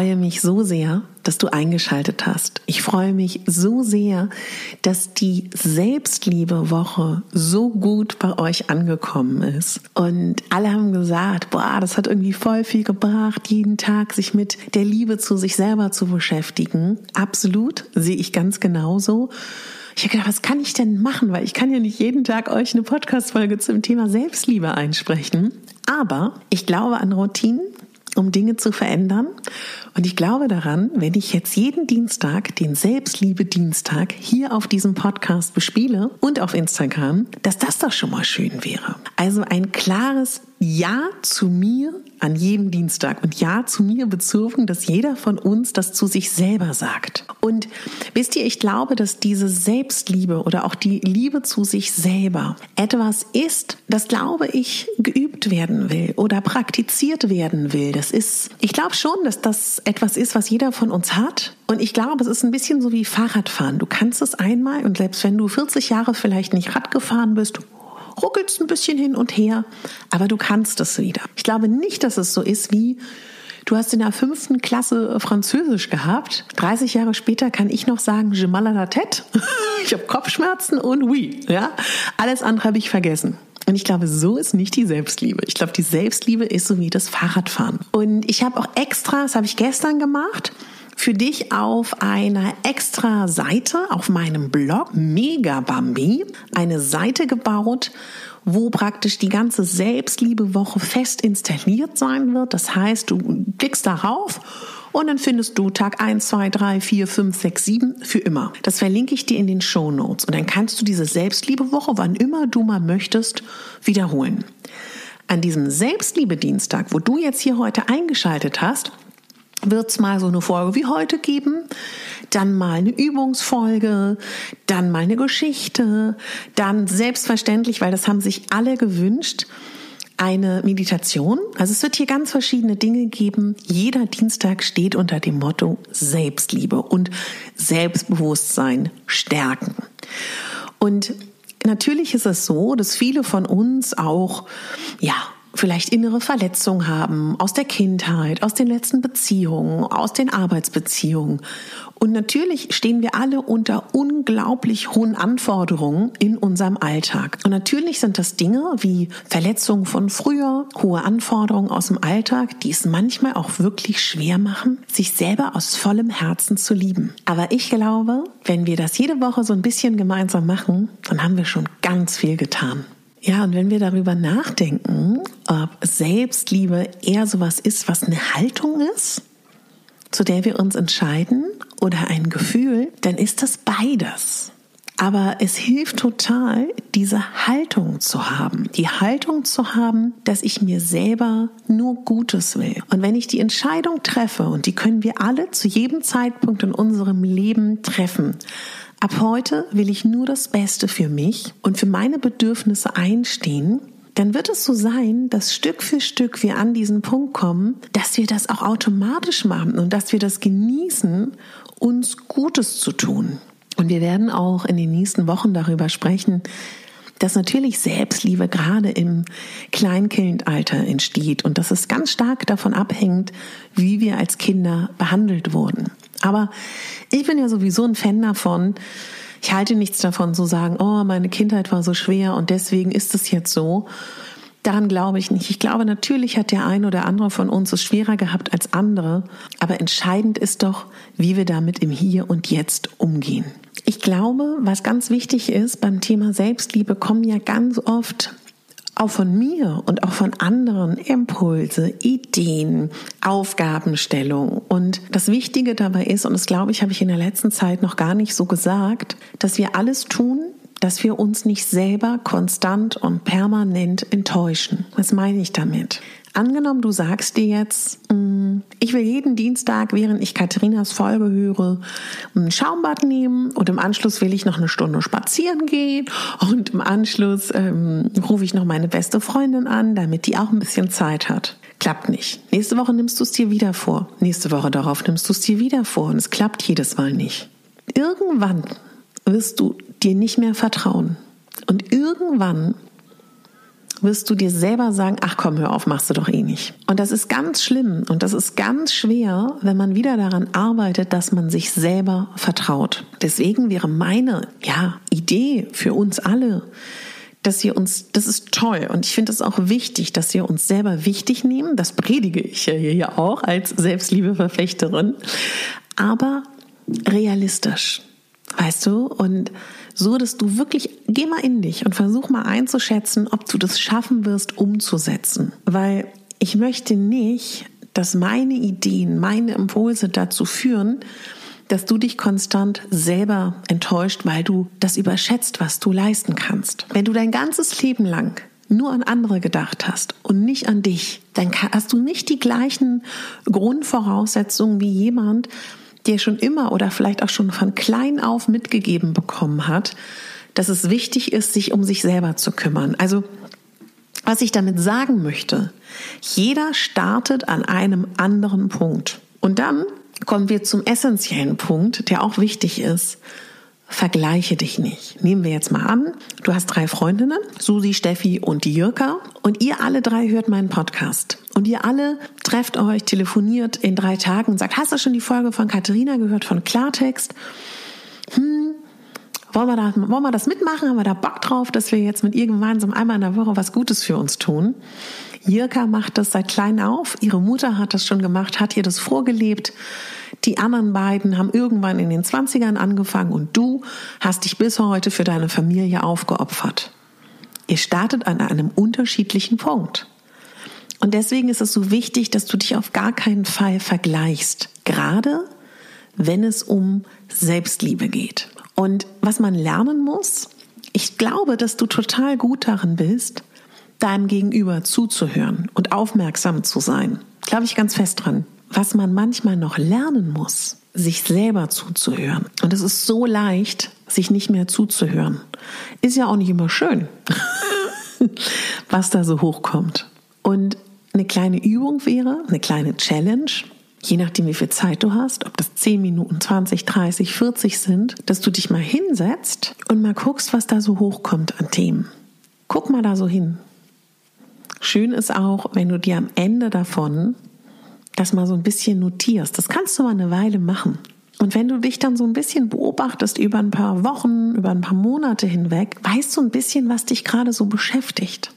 Freue mich so sehr, dass du eingeschaltet hast. Ich freue mich so sehr, dass die Selbstliebe-Woche so gut bei euch angekommen ist. Und alle haben gesagt, boah, das hat irgendwie voll viel gebracht, jeden Tag sich mit der Liebe zu sich selber zu beschäftigen. Absolut, sehe ich ganz genauso. Ich habe gedacht, was kann ich denn machen? Weil ich kann ja nicht jeden Tag euch eine Podcast-Folge zum Thema Selbstliebe einsprechen. Aber ich glaube an Routinen um Dinge zu verändern. Und ich glaube daran, wenn ich jetzt jeden Dienstag den Selbstliebe-Dienstag hier auf diesem Podcast bespiele und auf Instagram, dass das doch schon mal schön wäre. Also ein klares Ja zu mir an jedem Dienstag und Ja zu mir bezogen, dass jeder von uns das zu sich selber sagt. Und wisst ihr, ich glaube, dass diese Selbstliebe oder auch die Liebe zu sich selber etwas ist, das glaube ich geübt werden will oder praktiziert werden will. Das ist, ich glaube schon, dass das etwas ist, was jeder von uns hat. Und ich glaube, es ist ein bisschen so wie Fahrradfahren. Du kannst es einmal und selbst wenn du 40 Jahre vielleicht nicht Rad gefahren bist, ruckelst ein bisschen hin und her, aber du kannst es wieder. Ich glaube nicht, dass es so ist wie Du hast in der fünften Klasse Französisch gehabt. 30 Jahre später kann ich noch sagen, je mal à la tête. Ich habe Kopfschmerzen und oui. Ja? Alles andere habe ich vergessen. Und ich glaube, so ist nicht die Selbstliebe. Ich glaube, die Selbstliebe ist so wie das Fahrradfahren. Und ich habe auch extra, das habe ich gestern gemacht, für dich auf einer extra Seite auf meinem Blog Mega Bambi eine Seite gebaut, wo praktisch die ganze Selbstliebewoche fest installiert sein wird. Das heißt, du klickst darauf und dann findest du Tag 1, 2, 3, 4, 5, 6, 7 für immer. Das verlinke ich dir in den Show Notes. Und dann kannst du diese Selbstliebewoche, wann immer du mal möchtest, wiederholen. An diesem Selbstliebe-Dienstag, wo du jetzt hier heute eingeschaltet hast, wird es mal so eine Folge wie heute geben, dann mal eine Übungsfolge, dann mal eine Geschichte, dann selbstverständlich, weil das haben sich alle gewünscht, eine Meditation. Also es wird hier ganz verschiedene Dinge geben. Jeder Dienstag steht unter dem Motto Selbstliebe und Selbstbewusstsein stärken. Und natürlich ist es so, dass viele von uns auch, ja, vielleicht innere Verletzungen haben aus der Kindheit, aus den letzten Beziehungen, aus den Arbeitsbeziehungen. Und natürlich stehen wir alle unter unglaublich hohen Anforderungen in unserem Alltag. Und natürlich sind das Dinge wie Verletzungen von früher, hohe Anforderungen aus dem Alltag, die es manchmal auch wirklich schwer machen, sich selber aus vollem Herzen zu lieben. Aber ich glaube, wenn wir das jede Woche so ein bisschen gemeinsam machen, dann haben wir schon ganz viel getan. Ja, und wenn wir darüber nachdenken, ob Selbstliebe eher sowas ist, was eine Haltung ist, zu der wir uns entscheiden, oder ein Gefühl, dann ist das beides. Aber es hilft total, diese Haltung zu haben. Die Haltung zu haben, dass ich mir selber nur Gutes will. Und wenn ich die Entscheidung treffe, und die können wir alle zu jedem Zeitpunkt in unserem Leben treffen, Ab heute will ich nur das Beste für mich und für meine Bedürfnisse einstehen, dann wird es so sein, dass Stück für Stück wir an diesen Punkt kommen, dass wir das auch automatisch machen und dass wir das genießen, uns Gutes zu tun. Und wir werden auch in den nächsten Wochen darüber sprechen, dass natürlich Selbstliebe gerade im Kleinkindalter entsteht und dass es ganz stark davon abhängt, wie wir als Kinder behandelt wurden. Aber ich bin ja sowieso ein Fan davon, ich halte nichts davon zu sagen, oh, meine Kindheit war so schwer und deswegen ist es jetzt so. Daran glaube ich nicht. Ich glaube, natürlich hat der eine oder andere von uns es schwerer gehabt als andere, aber entscheidend ist doch, wie wir damit im Hier und Jetzt umgehen. Ich glaube, was ganz wichtig ist beim Thema Selbstliebe, kommen ja ganz oft auch von mir und auch von anderen Impulse, Ideen, Aufgabenstellung. Und das Wichtige dabei ist, und das glaube ich, habe ich in der letzten Zeit noch gar nicht so gesagt, dass wir alles tun, dass wir uns nicht selber konstant und permanent enttäuschen. Was meine ich damit? Angenommen, du sagst dir jetzt, mm, ich will jeden Dienstag, während ich Katharinas Folge höre, ein Schaumbad nehmen und im Anschluss will ich noch eine Stunde spazieren gehen und im Anschluss ähm, rufe ich noch meine beste Freundin an, damit die auch ein bisschen Zeit hat. Klappt nicht. Nächste Woche nimmst du es dir wieder vor. Nächste Woche darauf nimmst du es dir wieder vor und es klappt jedes Mal nicht. Irgendwann wirst du dir nicht mehr vertrauen. Und irgendwann wirst du dir selber sagen, ach komm, hör auf, machst du doch eh nicht. Und das ist ganz schlimm und das ist ganz schwer, wenn man wieder daran arbeitet, dass man sich selber vertraut. Deswegen wäre meine, ja, Idee für uns alle, dass wir uns, das ist toll und ich finde es auch wichtig, dass wir uns selber wichtig nehmen. Das predige ich ja hier auch als Selbstliebeverfechterin, aber realistisch. Weißt du? Und so, dass du wirklich, geh mal in dich und versuch mal einzuschätzen, ob du das schaffen wirst, umzusetzen. Weil ich möchte nicht, dass meine Ideen, meine Impulse dazu führen, dass du dich konstant selber enttäuscht, weil du das überschätzt, was du leisten kannst. Wenn du dein ganzes Leben lang nur an andere gedacht hast und nicht an dich, dann hast du nicht die gleichen Grundvoraussetzungen wie jemand, dir schon immer oder vielleicht auch schon von klein auf mitgegeben bekommen hat, dass es wichtig ist, sich um sich selber zu kümmern. Also, was ich damit sagen möchte, jeder startet an einem anderen Punkt. Und dann kommen wir zum essentiellen Punkt, der auch wichtig ist. Vergleiche dich nicht. Nehmen wir jetzt mal an, du hast drei Freundinnen, Susi, Steffi und die Jirka, und ihr alle drei hört meinen Podcast. Und ihr alle trefft euch, telefoniert in drei Tagen und sagt, hast du schon die Folge von Katharina gehört, von Klartext? Hm, wollen wir, da, wollen wir das mitmachen? Haben wir da Bock drauf, dass wir jetzt mit ihr gemeinsam einmal in der Woche was Gutes für uns tun? Jirka macht das seit klein auf. Ihre Mutter hat das schon gemacht, hat ihr das vorgelebt. Die anderen beiden haben irgendwann in den 20ern angefangen und du hast dich bis heute für deine Familie aufgeopfert. Ihr startet an einem unterschiedlichen Punkt. Und deswegen ist es so wichtig, dass du dich auf gar keinen Fall vergleichst. Gerade wenn es um Selbstliebe geht. Und was man lernen muss, ich glaube, dass du total gut darin bist, deinem Gegenüber zuzuhören und aufmerksam zu sein. Glaube ich ganz fest dran. Was man manchmal noch lernen muss, sich selber zuzuhören. Und es ist so leicht, sich nicht mehr zuzuhören. Ist ja auch nicht immer schön, was da so hochkommt. Und eine kleine Übung wäre, eine kleine Challenge, je nachdem, wie viel Zeit du hast, ob das 10 Minuten, 20, 30, 40 sind, dass du dich mal hinsetzt und mal guckst, was da so hochkommt an Themen. Guck mal da so hin. Schön ist auch, wenn du dir am Ende davon das mal so ein bisschen notierst. Das kannst du mal eine Weile machen. Und wenn du dich dann so ein bisschen beobachtest über ein paar Wochen, über ein paar Monate hinweg, weißt du ein bisschen, was dich gerade so beschäftigt.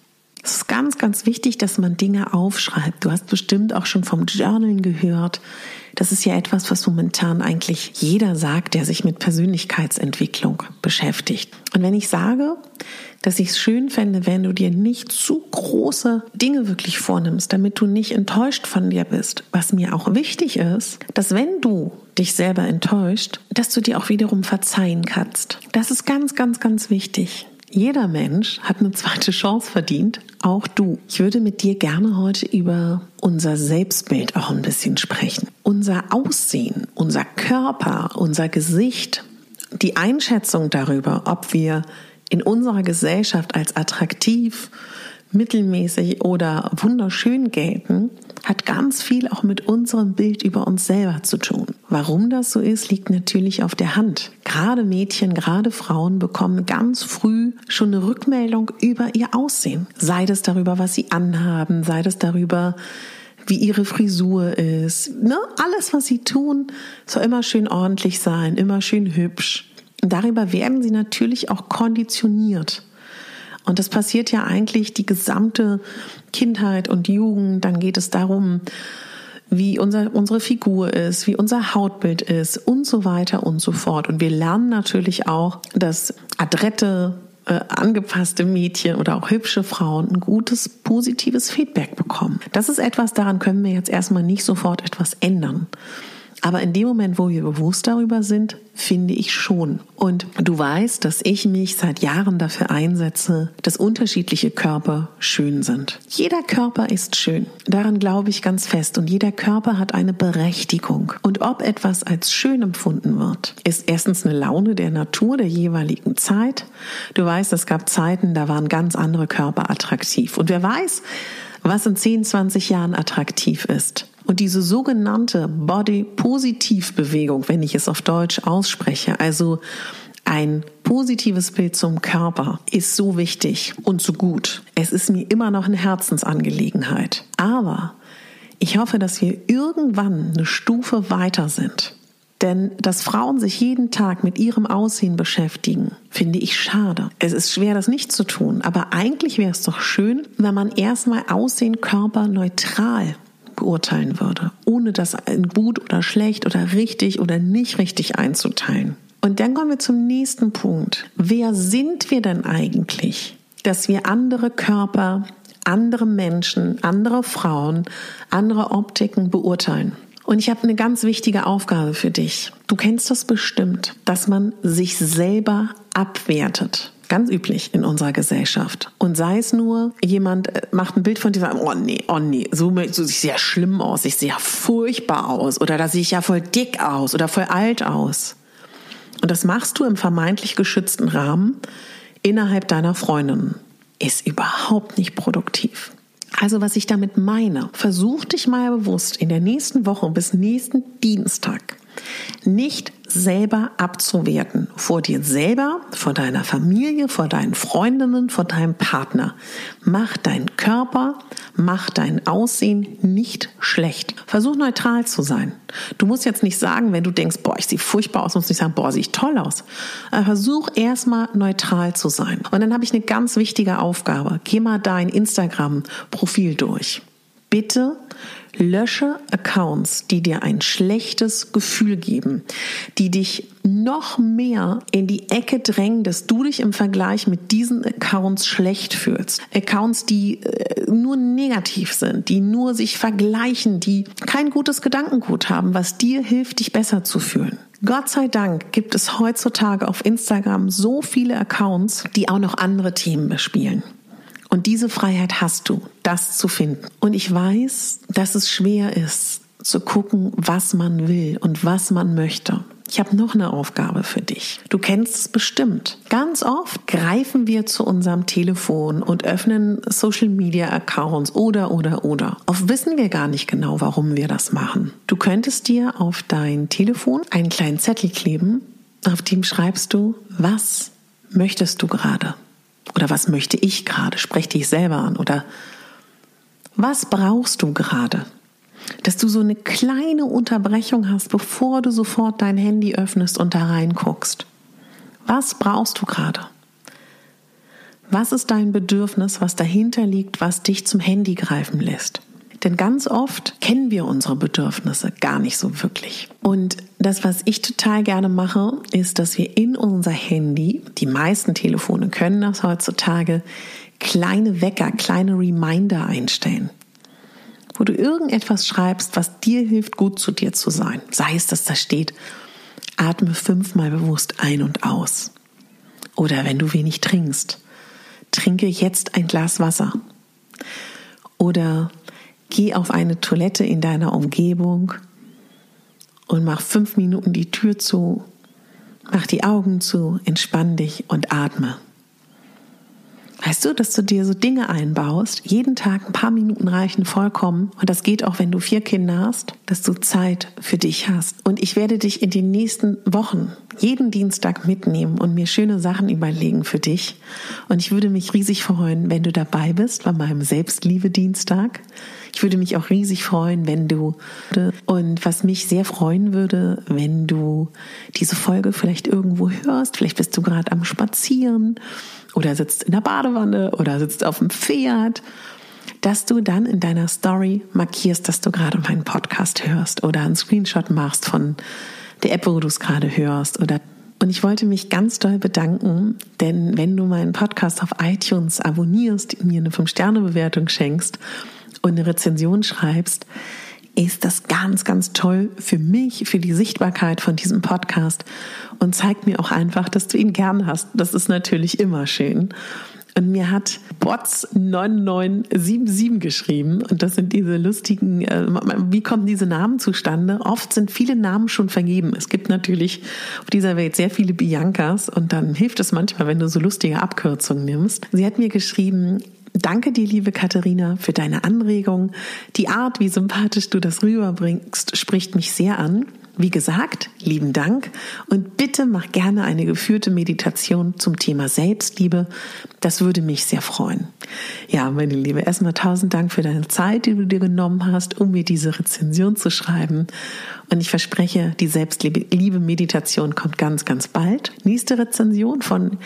Es ist ganz, ganz wichtig, dass man Dinge aufschreibt. Du hast bestimmt auch schon vom Journalen gehört. Das ist ja etwas, was momentan eigentlich jeder sagt, der sich mit Persönlichkeitsentwicklung beschäftigt. Und wenn ich sage, dass ich es schön fände, wenn du dir nicht zu große Dinge wirklich vornimmst, damit du nicht enttäuscht von dir bist, was mir auch wichtig ist, dass wenn du dich selber enttäuscht, dass du dir auch wiederum verzeihen kannst. Das ist ganz, ganz, ganz wichtig. Jeder Mensch hat eine zweite Chance verdient, auch du. Ich würde mit dir gerne heute über unser Selbstbild auch ein bisschen sprechen. Unser Aussehen, unser Körper, unser Gesicht, die Einschätzung darüber, ob wir in unserer Gesellschaft als attraktiv, mittelmäßig oder wunderschön gelten, hat ganz viel auch mit unserem Bild über uns selber zu tun. Warum das so ist, liegt natürlich auf der Hand. Gerade Mädchen, gerade Frauen bekommen ganz früh schon eine Rückmeldung über ihr Aussehen. Sei das darüber, was sie anhaben, sei das darüber, wie ihre Frisur ist. Ne? Alles, was sie tun, soll immer schön ordentlich sein, immer schön hübsch. darüber werden sie natürlich auch konditioniert. Und das passiert ja eigentlich die gesamte Kindheit und Jugend. Dann geht es darum, wie unser, unsere Figur ist, wie unser Hautbild ist und so weiter und so fort. Und wir lernen natürlich auch, dass adrette, äh, angepasste Mädchen oder auch hübsche Frauen ein gutes, positives Feedback bekommen. Das ist etwas, daran können wir jetzt erstmal nicht sofort etwas ändern. Aber in dem Moment, wo wir bewusst darüber sind, finde ich schon. Und du weißt, dass ich mich seit Jahren dafür einsetze, dass unterschiedliche Körper schön sind. Jeder Körper ist schön. Daran glaube ich ganz fest. Und jeder Körper hat eine Berechtigung. Und ob etwas als schön empfunden wird, ist erstens eine Laune der Natur der jeweiligen Zeit. Du weißt, es gab Zeiten, da waren ganz andere Körper attraktiv. Und wer weiß, was in 10, 20 Jahren attraktiv ist. Und diese sogenannte Body-Positiv-Bewegung, wenn ich es auf Deutsch ausspreche, also ein positives Bild zum Körper ist so wichtig und so gut. Es ist mir immer noch eine Herzensangelegenheit. Aber ich hoffe, dass wir irgendwann eine Stufe weiter sind. Denn dass Frauen sich jeden Tag mit ihrem Aussehen beschäftigen, finde ich schade. Es ist schwer, das nicht zu tun. Aber eigentlich wäre es doch schön, wenn man erstmal Aussehen, Körper neutral beurteilen würde, ohne das in gut oder schlecht oder richtig oder nicht richtig einzuteilen. Und dann kommen wir zum nächsten Punkt. Wer sind wir denn eigentlich, dass wir andere Körper, andere Menschen, andere Frauen, andere Optiken beurteilen? Und ich habe eine ganz wichtige Aufgabe für dich. Du kennst das bestimmt, dass man sich selber abwertet ganz üblich in unserer Gesellschaft. Und sei es nur, jemand äh, macht ein Bild von dir, sagt, oh nee, oh nee, so, so ich sehe ja schlimm aus, ich sehe ja furchtbar aus oder da sehe ich ja voll dick aus oder voll alt aus. Und das machst du im vermeintlich geschützten Rahmen innerhalb deiner Freundinnen. Ist überhaupt nicht produktiv. Also was ich damit meine, versuch dich mal bewusst in der nächsten Woche bis nächsten Dienstag nicht selber abzuwerten. Vor dir selber, vor deiner Familie, vor deinen Freundinnen, vor deinem Partner. Mach deinen Körper, mach dein Aussehen nicht schlecht. Versuch neutral zu sein. Du musst jetzt nicht sagen, wenn du denkst, boah, ich sehe furchtbar aus, musst nicht sagen, boah, sehe ich toll aus. Aber versuch erstmal neutral zu sein. Und dann habe ich eine ganz wichtige Aufgabe. Geh mal dein Instagram-Profil durch. Bitte Lösche Accounts, die dir ein schlechtes Gefühl geben, die dich noch mehr in die Ecke drängen, dass du dich im Vergleich mit diesen Accounts schlecht fühlst. Accounts, die äh, nur negativ sind, die nur sich vergleichen, die kein gutes Gedankengut haben, was dir hilft, dich besser zu fühlen. Gott sei Dank gibt es heutzutage auf Instagram so viele Accounts, die auch noch andere Themen bespielen. Und diese Freiheit hast du, das zu finden. Und ich weiß, dass es schwer ist, zu gucken, was man will und was man möchte. Ich habe noch eine Aufgabe für dich. Du kennst es bestimmt. Ganz oft greifen wir zu unserem Telefon und öffnen Social Media Accounts oder oder oder. Oft wissen wir gar nicht genau, warum wir das machen. Du könntest dir auf dein Telefon einen kleinen Zettel kleben, auf dem schreibst du, was möchtest du gerade? Oder was möchte ich gerade? Sprech dich selber an. Oder was brauchst du gerade? Dass du so eine kleine Unterbrechung hast, bevor du sofort dein Handy öffnest und da reinguckst. Was brauchst du gerade? Was ist dein Bedürfnis, was dahinter liegt, was dich zum Handy greifen lässt? Denn ganz oft kennen wir unsere Bedürfnisse gar nicht so wirklich. Und das, was ich total gerne mache, ist, dass wir in unser Handy, die meisten Telefone können das heutzutage, kleine Wecker, kleine Reminder einstellen wo du irgendetwas schreibst, was dir hilft, gut zu dir zu sein. Sei es, dass da steht, atme fünfmal bewusst ein und aus. Oder wenn du wenig trinkst, trinke jetzt ein Glas Wasser. Oder Geh auf eine Toilette in deiner Umgebung und mach fünf Minuten die Tür zu, mach die Augen zu, entspann dich und atme. Weißt du, dass du dir so Dinge einbaust, jeden Tag ein paar Minuten reichen vollkommen und das geht auch, wenn du vier Kinder hast, dass du Zeit für dich hast. Und ich werde dich in den nächsten Wochen jeden Dienstag mitnehmen und mir schöne Sachen überlegen für dich. Und ich würde mich riesig freuen, wenn du dabei bist bei meinem Selbstliebe-Dienstag. Ich würde mich auch riesig freuen, wenn du und was mich sehr freuen würde, wenn du diese Folge vielleicht irgendwo hörst. Vielleicht bist du gerade am Spazieren oder sitzt in der Badewanne oder sitzt auf dem Pferd dass du dann in deiner Story markierst, dass du gerade meinen Podcast hörst oder einen Screenshot machst von der App, wo du es gerade hörst oder und ich wollte mich ganz doll bedanken, denn wenn du meinen Podcast auf iTunes abonnierst, mir eine 5-Sterne-Bewertung schenkst und eine Rezension schreibst, ist das ganz, ganz toll für mich, für die Sichtbarkeit von diesem Podcast und zeigt mir auch einfach, dass du ihn gern hast. Das ist natürlich immer schön. Und mir hat Bots9977 geschrieben. Und das sind diese lustigen, äh, wie kommen diese Namen zustande? Oft sind viele Namen schon vergeben. Es gibt natürlich auf dieser Welt sehr viele Biancas. Und dann hilft es manchmal, wenn du so lustige Abkürzungen nimmst. Sie hat mir geschrieben, Danke dir, liebe Katharina, für deine Anregung. Die Art, wie sympathisch du das rüberbringst, spricht mich sehr an. Wie gesagt, lieben Dank und bitte mach gerne eine geführte Meditation zum Thema Selbstliebe. Das würde mich sehr freuen. Ja, meine Liebe, erstmal tausend Dank für deine Zeit, die du dir genommen hast, um mir diese Rezension zu schreiben. Und ich verspreche, die Selbstliebe-Meditation kommt ganz, ganz bald. Nächste Rezension von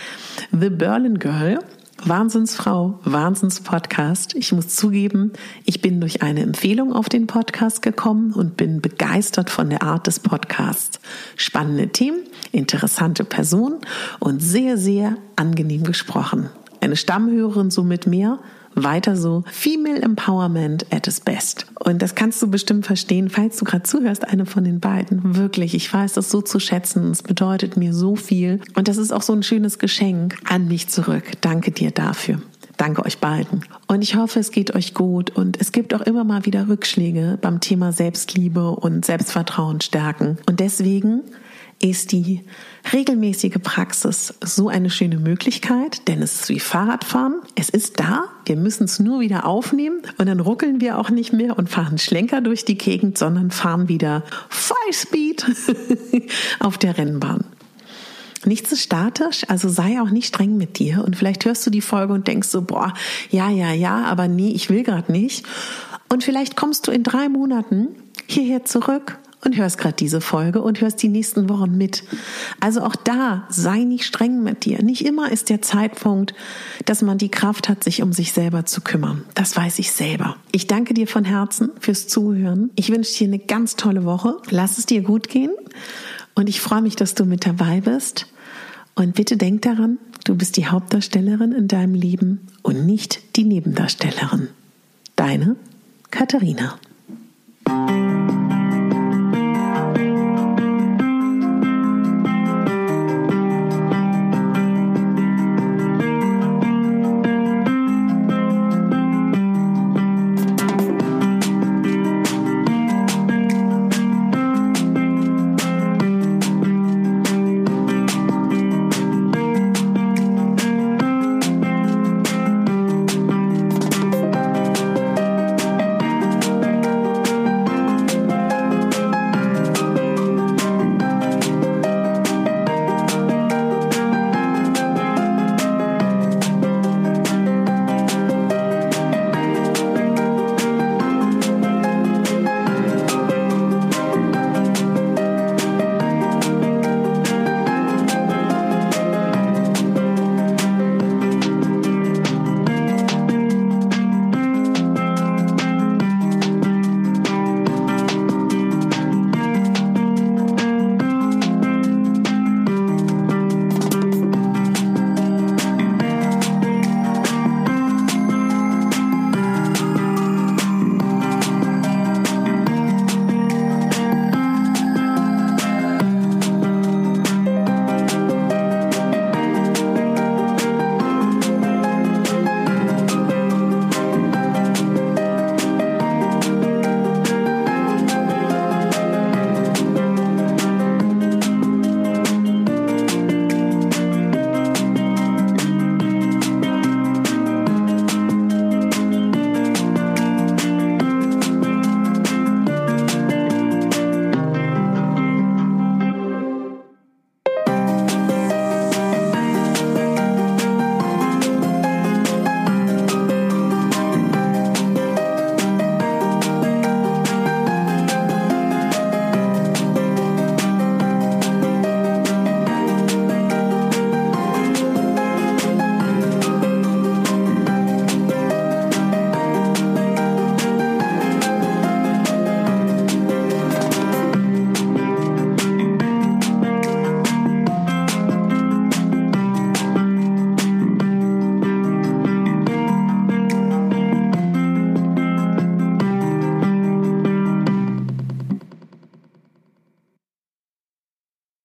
The Berlin Girl. Wahnsinnsfrau, Wahnsinnspodcast. Ich muss zugeben, ich bin durch eine Empfehlung auf den Podcast gekommen und bin begeistert von der Art des Podcasts. Spannende Themen, interessante Personen und sehr, sehr angenehm gesprochen. Eine Stammhörerin somit mehr weiter so. Female Empowerment at its best. Und das kannst du bestimmt verstehen, falls du gerade zuhörst, eine von den beiden. Wirklich, ich weiß das so zu schätzen. Es bedeutet mir so viel. Und das ist auch so ein schönes Geschenk an mich zurück. Danke dir dafür. Danke euch beiden. Und ich hoffe, es geht euch gut. Und es gibt auch immer mal wieder Rückschläge beim Thema Selbstliebe und Selbstvertrauen stärken. Und deswegen ist die regelmäßige Praxis so eine schöne Möglichkeit, denn es ist wie Fahrradfahren. Es ist da, wir müssen es nur wieder aufnehmen und dann ruckeln wir auch nicht mehr und fahren Schlenker durch die Gegend, sondern fahren wieder Five Speed auf der Rennbahn. Nichts ist statisch, also sei auch nicht streng mit dir. Und vielleicht hörst du die Folge und denkst so, boah, ja, ja, ja, aber nee, ich will gerade nicht. Und vielleicht kommst du in drei Monaten hierher zurück und hörst gerade diese Folge und hörst die nächsten Wochen mit. Also auch da sei nicht streng mit dir. Nicht immer ist der Zeitpunkt, dass man die Kraft hat, sich um sich selber zu kümmern. Das weiß ich selber. Ich danke dir von Herzen fürs Zuhören. Ich wünsche dir eine ganz tolle Woche. Lass es dir gut gehen und ich freue mich, dass du mit dabei bist. Und bitte denk daran, du bist die Hauptdarstellerin in deinem Leben und nicht die Nebendarstellerin. Deine Katharina.